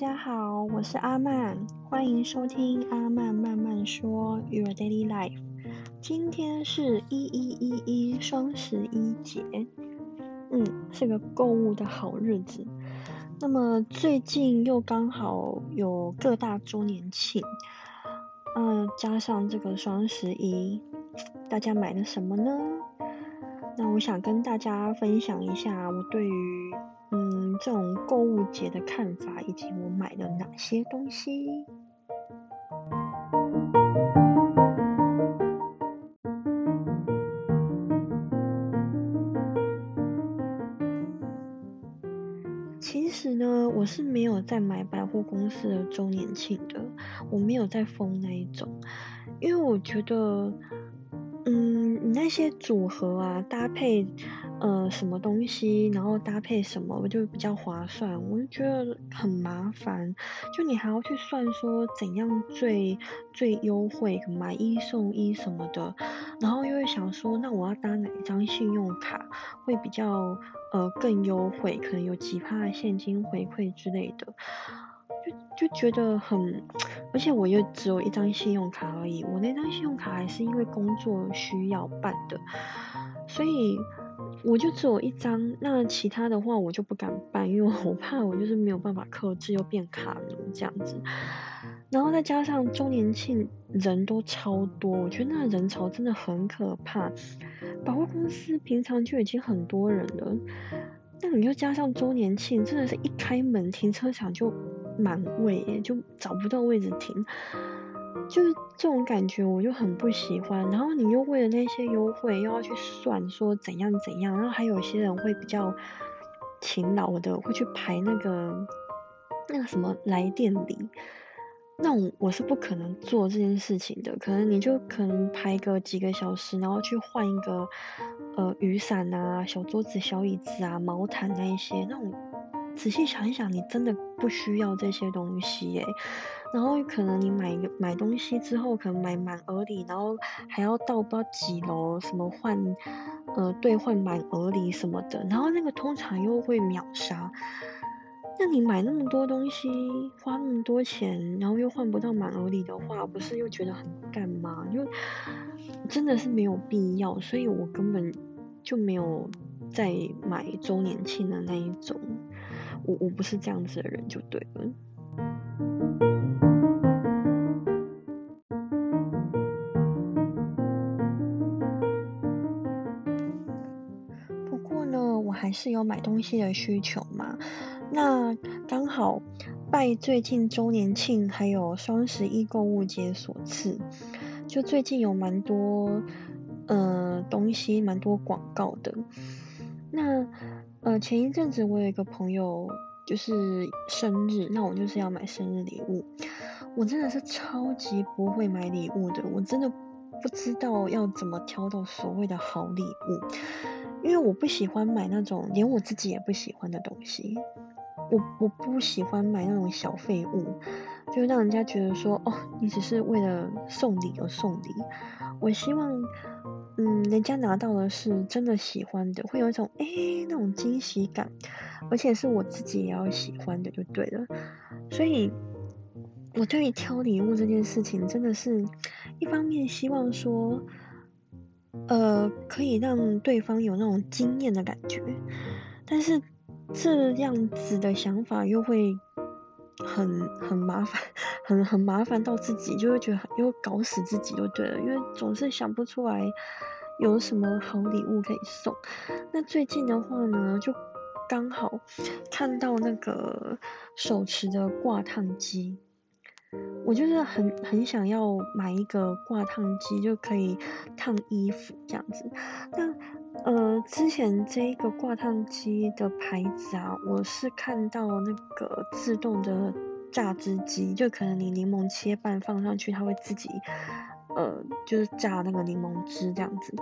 大家好，我是阿曼，欢迎收听阿曼慢慢说 Your Daily Life。今天是一一一一双十一节，嗯，是个购物的好日子。那么最近又刚好有各大周年庆，嗯，加上这个双十一，大家买了什么呢？那我想跟大家分享一下我对于。嗯，这种购物节的看法，以及我买了哪些东西。其实呢，我是没有在买百货公司的周年庆的，我没有在封那一种，因为我觉得，嗯，你那些组合啊，搭配。呃，什么东西，然后搭配什么，我就比较划算。我就觉得很麻烦，就你还要去算说怎样最最优惠，买一送一什么的。然后又会想说，那我要搭哪一张信用卡会比较呃更优惠，可能有几趴现金回馈之类的，就就觉得很，而且我又只有一张信用卡而已，我那张信用卡还是因为工作需要办的，所以。我就只有一张，那其他的话我就不敢办，因为我 怕我就是没有办法克制又变卡奴这样子。然后再加上周年庆人都超多，我觉得那人潮真的很可怕。百货公司平常就已经很多人了，那你又加上周年庆，真的是一开门停车场就满位，就找不到位置停。就是这种感觉，我就很不喜欢。然后你又为了那些优惠，又要去算说怎样怎样。然后还有一些人会比较勤劳的，会去排那个那个什么来店里。那我我是不可能做这件事情的。可能你就可能排个几个小时，然后去换一个呃雨伞啊、小桌子、小椅子啊、毛毯那一些。那种仔细想一想，你真的不需要这些东西耶。然后可能你买买东西之后，可能买满额礼，然后还要到不知道几楼，什么换呃兑换满额礼什么的，然后那个通常又会秒杀。那你买那么多东西，花那么多钱，然后又换不到满额礼的话，不是又觉得很干吗？就真的是没有必要，所以我根本就没有在买周年庆的那一种。我我不是这样子的人，就对了。不过呢，我还是有买东西的需求嘛？那刚好拜最近周年庆还有双十一购物节所赐，就最近有蛮多呃东西，蛮多广告的。那呃前一阵子我有一个朋友就是生日，那我就是要买生日礼物。我真的是超级不会买礼物的，我真的不知道要怎么挑到所谓的好礼物。因为我不喜欢买那种连我自己也不喜欢的东西，我我不喜欢买那种小废物，就让人家觉得说哦，你只是为了送礼而送礼。我希望，嗯，人家拿到的是真的喜欢的，会有一种哎那种惊喜感，而且是我自己也要喜欢的就对了。所以，我对于挑礼物这件事情，真的是一方面希望说。呃，可以让对方有那种惊艳的感觉，但是这样子的想法又会很很麻烦，很很麻烦到自己，就会觉得又搞死自己就对了，因为总是想不出来有什么好礼物可以送。那最近的话呢，就刚好 看到那个手持的挂烫机。我就是很很想要买一个挂烫机，就可以烫衣服这样子。那呃，之前这一个挂烫机的牌子啊，我是看到那个自动的榨汁机，就可能你柠檬切半放上去，它会自己呃就是榨那个柠檬汁这样子。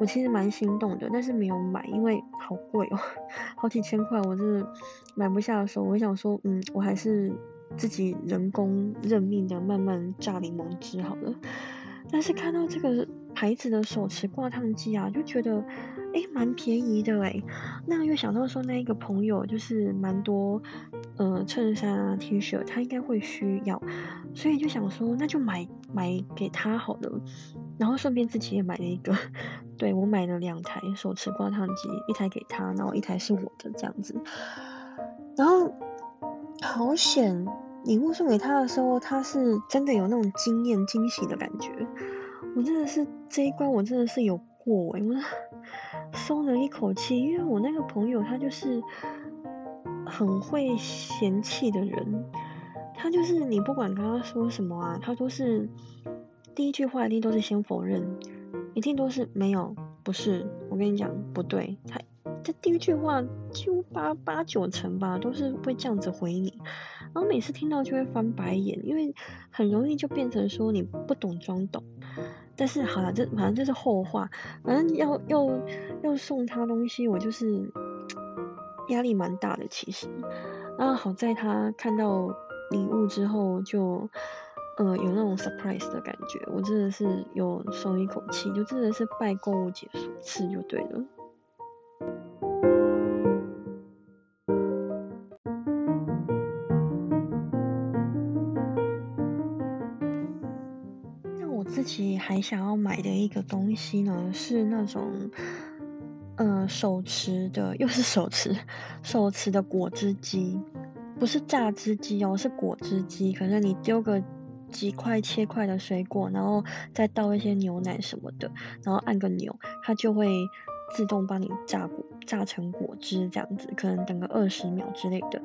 我其实蛮心动的，但是没有买，因为好贵哦，好几千块，我是买不下的时候，我想说，嗯，我还是。自己人工任命的慢慢榨柠檬汁好了，但是看到这个牌子的手持挂烫机啊，就觉得哎蛮便宜的哎，那又想到说那一个朋友就是蛮多呃衬衫啊 T 恤，他应该会需要，所以就想说那就买买给他好了，然后顺便自己也买了一个，对我买了两台手持挂烫机，一台给他，然后一台是我的这样子，然后好险礼物送给他的时候，他是真的有那种惊艳惊喜的感觉。我真的是这一关，我真的是有过哎，我 松了一口气，因为我那个朋友他就是很会嫌弃的人，他就是你不管跟他说什么啊，他都是第一句话一定都是先否认，一定都是没有，不是，我跟你讲不对，他这第一句话就八八九成吧，都是会这样子回你，然后每次听到就会翻白眼，因为很容易就变成说你不懂装懂。但是好了，这反正这是后话，反正要要要送他东西，我就是压力蛮大的其实。然后好在他看到礼物之后，就呃有那种 surprise 的感觉，我真的是有松一口气，就真的是拜购物节所赐就对了。己还想要买的一个东西呢，是那种，嗯，手持的，又是手持，手持的果汁机，不是榨汁机哦，是果汁机。可能你丢个几块切块的水果，然后再倒一些牛奶什么的，然后按个钮，它就会自动帮你榨果，榨成果汁这样子。可能等个二十秒之类的。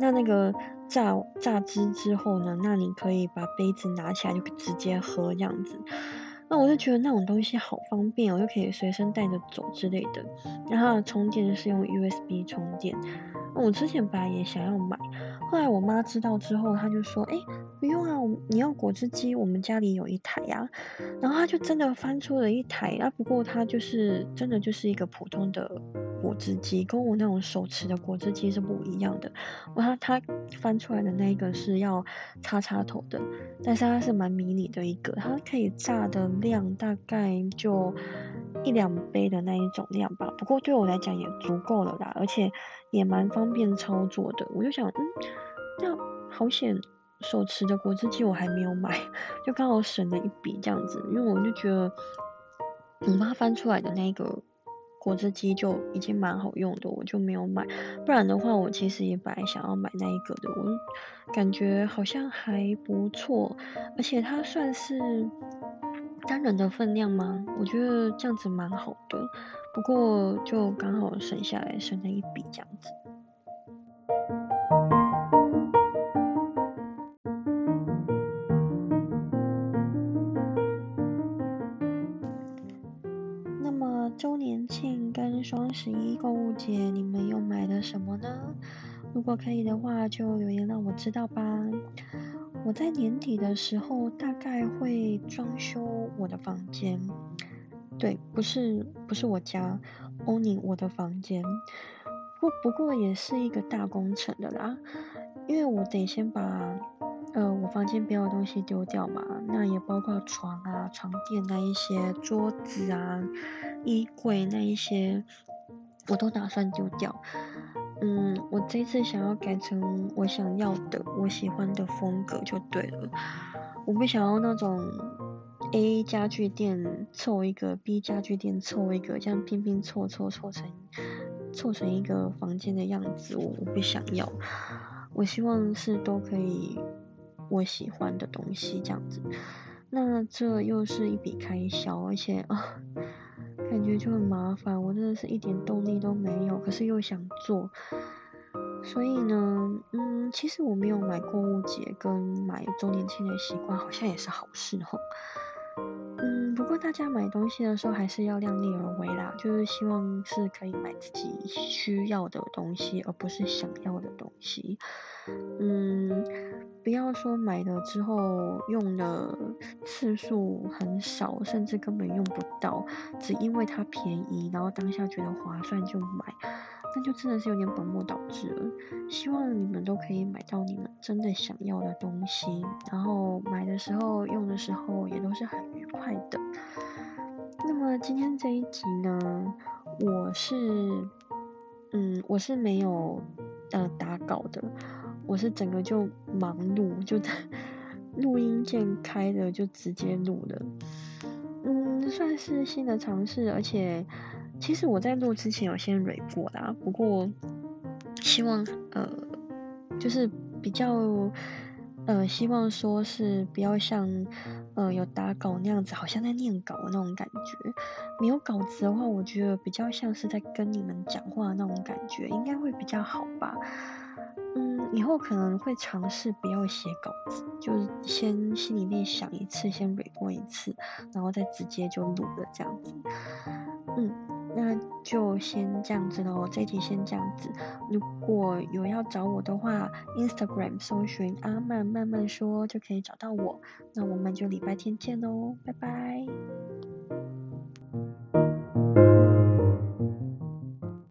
那那个榨榨汁之后呢，那你可以把杯子拿起来就直接喝这样子。那我就觉得那种东西好方便哦，又可以随身带着走之类的。然后充电是用 USB 充电。我之前本来也想要买，后来我妈知道之后，她就说：“哎，不用啊，你要果汁机，我们家里有一台呀。”然后她就真的翻出了一台啊，不过它就是真的就是一个普通的果汁机，跟我那种手持的果汁机是不一样的。然后她翻出来的那个是要插插头的，但是它是蛮迷你的一个，它可以榨的量大概就一两杯的那一种量吧。不过对我来讲也足够了啦，而且。也蛮方便操作的，我就想，嗯，那好险，手持的果汁机我还没有买，就刚好省了一笔这样子，因为我就觉得我妈翻出来的那个果汁机就已经蛮好用的，我就没有买，不然的话我其实也本来想要买那一个的，我感觉好像还不错，而且它算是单人的分量吗？我觉得这样子蛮好的。不过就刚好省下来，省了一笔这样子。那么周年庆跟双十一购物节，你们又买了什么呢？如果可以的话，就留言让我知道吧。我在年底的时候大概会装修我的房间。对，不是不是我家，owning 我的房间，不不过也是一个大工程的啦，因为我得先把呃我房间不要的东西丢掉嘛，那也包括床啊、床垫那一些、桌子啊、衣柜那一些，我都打算丢掉。嗯，我这次想要改成我想要的、我喜欢的风格就对了，我不想要那种。A 家具店凑一个，B 家具店凑一个，这样拼拼凑凑凑成凑成一个房间的样子，我我不想要。我希望是都可以我喜欢的东西这样子。那这又是一笔开销，而且啊，感觉就很麻烦。我真的是一点动力都没有，可是又想做。所以呢，嗯，其实我没有买购物节跟买周年庆的习惯，好像也是好事哦。不过大家买东西的时候还是要量力而为啦，就是希望是可以买自己需要的东西，而不是想要的东西。嗯，不要说买了之后用的次数很少，甚至根本用不到，只因为它便宜，然后当下觉得划算就买。那就真的是有点本末倒置了。希望你们都可以买到你们真的想要的东西，然后买的时候、用的时候也都是很愉快的。那么今天这一集呢，我是，嗯，我是没有呃打稿的，我是整个就忙碌，就在 录音键开的就直接录了，嗯，算是新的尝试，而且其实我在录之前有先蕊过啦，不过希望呃就是比较。呃，希望说是不要像呃有打稿那样子，好像在念稿的那种感觉。没有稿子的话，我觉得比较像是在跟你们讲话那种感觉，应该会比较好吧。嗯，以后可能会尝试不要写稿子，就是先心里面想一次，先 r 过一次，然后再直接就录了这样子。嗯。那就先这样子喽，这集先这样子。如果有要找我的话，Instagram 搜寻阿曼慢慢说就可以找到我。那我们就礼拜天见喽，拜拜。